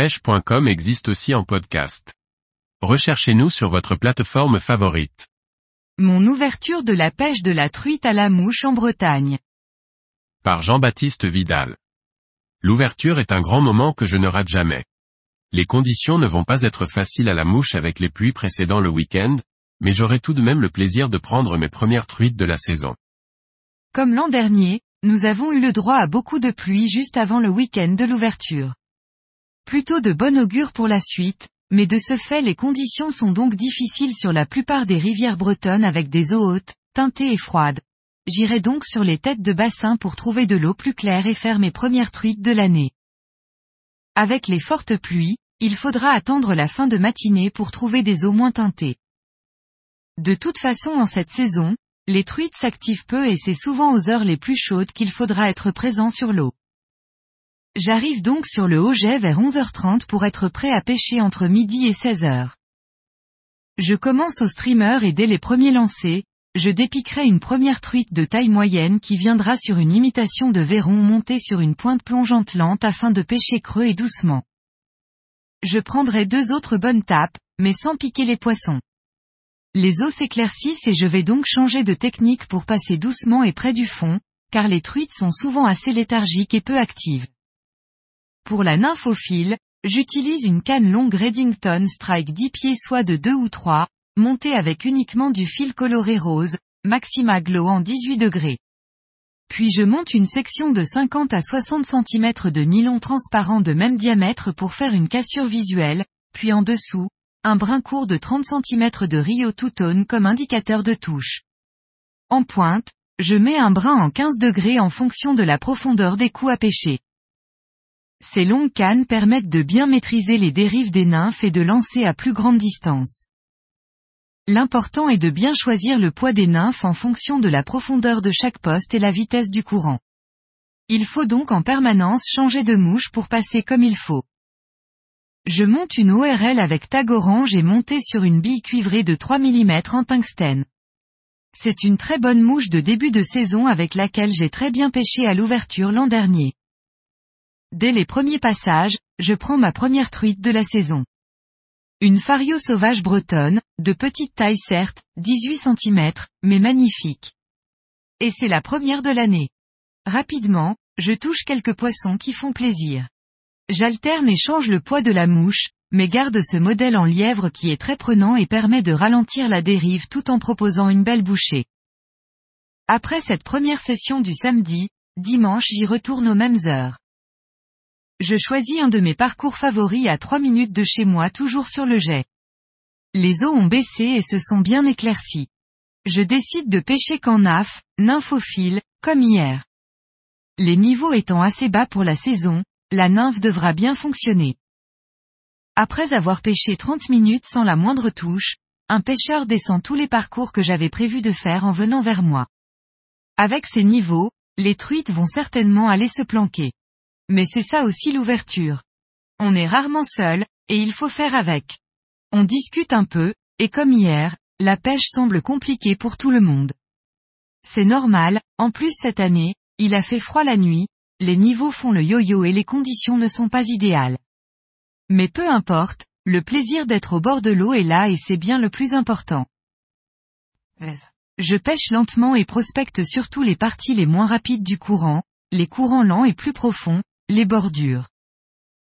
pêche.com existe aussi en podcast. Recherchez-nous sur votre plateforme favorite. Mon ouverture de la pêche de la truite à la mouche en Bretagne. Par Jean-Baptiste Vidal. L'ouverture est un grand moment que je ne rate jamais. Les conditions ne vont pas être faciles à la mouche avec les pluies précédant le week-end, mais j'aurai tout de même le plaisir de prendre mes premières truites de la saison. Comme l'an dernier, nous avons eu le droit à beaucoup de pluie juste avant le week-end de l'ouverture. Plutôt de bon augure pour la suite, mais de ce fait les conditions sont donc difficiles sur la plupart des rivières bretonnes avec des eaux hautes, teintées et froides. J'irai donc sur les têtes de bassin pour trouver de l'eau plus claire et faire mes premières truites de l'année. Avec les fortes pluies, il faudra attendre la fin de matinée pour trouver des eaux moins teintées. De toute façon en cette saison, les truites s'activent peu et c'est souvent aux heures les plus chaudes qu'il faudra être présent sur l'eau. J'arrive donc sur le Haut-Jet vers 11h30 pour être prêt à pêcher entre midi et 16h. Je commence au streamer et dès les premiers lancers, je dépiquerai une première truite de taille moyenne qui viendra sur une imitation de verron monté sur une pointe plongeante lente afin de pêcher creux et doucement. Je prendrai deux autres bonnes tapes, mais sans piquer les poissons. Les eaux s'éclaircissent et je vais donc changer de technique pour passer doucement et près du fond, car les truites sont souvent assez léthargiques et peu actives. Pour la nymphophile, j'utilise une canne longue Reddington Strike 10 pieds soit de 2 ou 3, montée avec uniquement du fil coloré rose, Maxima Glow en 18 degrés. Puis je monte une section de 50 à 60 cm de nylon transparent de même diamètre pour faire une cassure visuelle, puis en dessous, un brin court de 30 cm de Rio Two-Tone comme indicateur de touche. En pointe, je mets un brin en 15 degrés en fonction de la profondeur des coups à pêcher. Ces longues cannes permettent de bien maîtriser les dérives des nymphes et de lancer à plus grande distance. L'important est de bien choisir le poids des nymphes en fonction de la profondeur de chaque poste et la vitesse du courant. Il faut donc en permanence changer de mouche pour passer comme il faut. Je monte une ORL avec tag orange et montée sur une bille cuivrée de 3 mm en tungstène. C'est une très bonne mouche de début de saison avec laquelle j'ai très bien pêché à l'ouverture l'an dernier. Dès les premiers passages, je prends ma première truite de la saison. Une fario sauvage bretonne, de petite taille certes, 18 cm, mais magnifique. Et c'est la première de l'année. Rapidement, je touche quelques poissons qui font plaisir. J'alterne et change le poids de la mouche, mais garde ce modèle en lièvre qui est très prenant et permet de ralentir la dérive tout en proposant une belle bouchée. Après cette première session du samedi, dimanche j'y retourne aux mêmes heures. Je choisis un de mes parcours favoris à 3 minutes de chez moi toujours sur le jet. Les eaux ont baissé et se sont bien éclaircies. Je décide de pêcher qu'en naf, nymphophile, comme hier. Les niveaux étant assez bas pour la saison, la nymphe devra bien fonctionner. Après avoir pêché 30 minutes sans la moindre touche, un pêcheur descend tous les parcours que j'avais prévu de faire en venant vers moi. Avec ces niveaux, les truites vont certainement aller se planquer. Mais c'est ça aussi l'ouverture. On est rarement seul, et il faut faire avec. On discute un peu, et comme hier, la pêche semble compliquée pour tout le monde. C'est normal, en plus cette année, il a fait froid la nuit, les niveaux font le yo-yo et les conditions ne sont pas idéales. Mais peu importe, le plaisir d'être au bord de l'eau est là et c'est bien le plus important. Je pêche lentement et prospecte surtout les parties les moins rapides du courant, les courants lents et plus profonds, les bordures.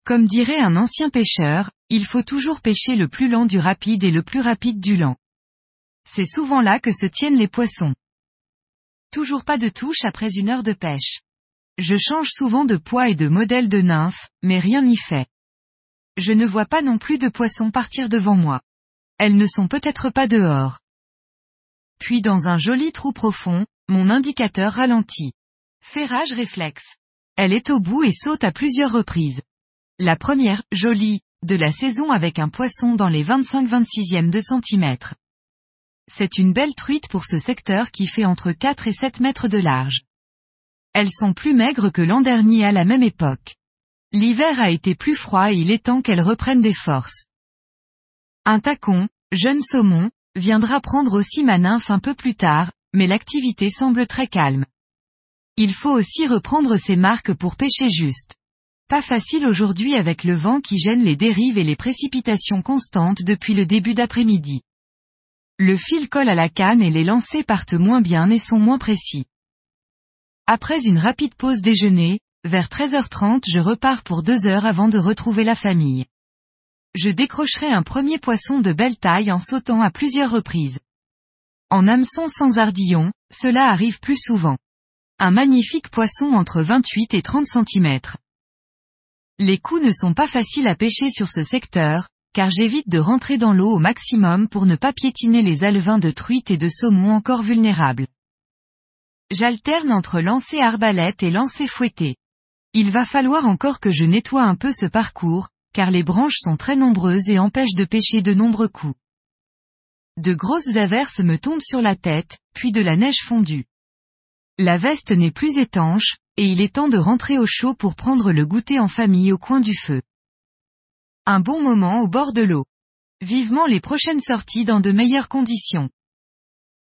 Comme dirait un ancien pêcheur, il faut toujours pêcher le plus lent du rapide et le plus rapide du lent. C'est souvent là que se tiennent les poissons. Toujours pas de touche après une heure de pêche. Je change souvent de poids et de modèle de nymphe, mais rien n'y fait. Je ne vois pas non plus de poissons partir devant moi. Elles ne sont peut-être pas dehors. Puis dans un joli trou profond, mon indicateur ralentit. Ferrage réflexe. Elle est au bout et saute à plusieurs reprises. La première, jolie, de la saison avec un poisson dans les 25-26e de centimètre. C'est une belle truite pour ce secteur qui fait entre 4 et 7 mètres de large. Elles sont plus maigres que l'an dernier à la même époque. L'hiver a été plus froid et il est temps qu'elles reprennent des forces. Un tacon, jeune saumon, viendra prendre aussi ma nymphe un peu plus tard, mais l'activité semble très calme. Il faut aussi reprendre ses marques pour pêcher juste. Pas facile aujourd'hui avec le vent qui gêne les dérives et les précipitations constantes depuis le début d'après-midi. Le fil colle à la canne et les lancers partent moins bien et sont moins précis. Après une rapide pause déjeuner, vers 13h30 je repars pour deux heures avant de retrouver la famille. Je décrocherai un premier poisson de belle taille en sautant à plusieurs reprises. En hameçon sans ardillon, cela arrive plus souvent. Un magnifique poisson entre 28 et 30 cm. Les coups ne sont pas faciles à pêcher sur ce secteur, car j'évite de rentrer dans l'eau au maximum pour ne pas piétiner les alevins de truite et de saumon encore vulnérables. J'alterne entre lancer arbalète et lancer fouetté. Il va falloir encore que je nettoie un peu ce parcours, car les branches sont très nombreuses et empêchent de pêcher de nombreux coups. De grosses averses me tombent sur la tête, puis de la neige fondue. La veste n'est plus étanche, et il est temps de rentrer au chaud pour prendre le goûter en famille au coin du feu. Un bon moment au bord de l'eau. Vivement les prochaines sorties dans de meilleures conditions.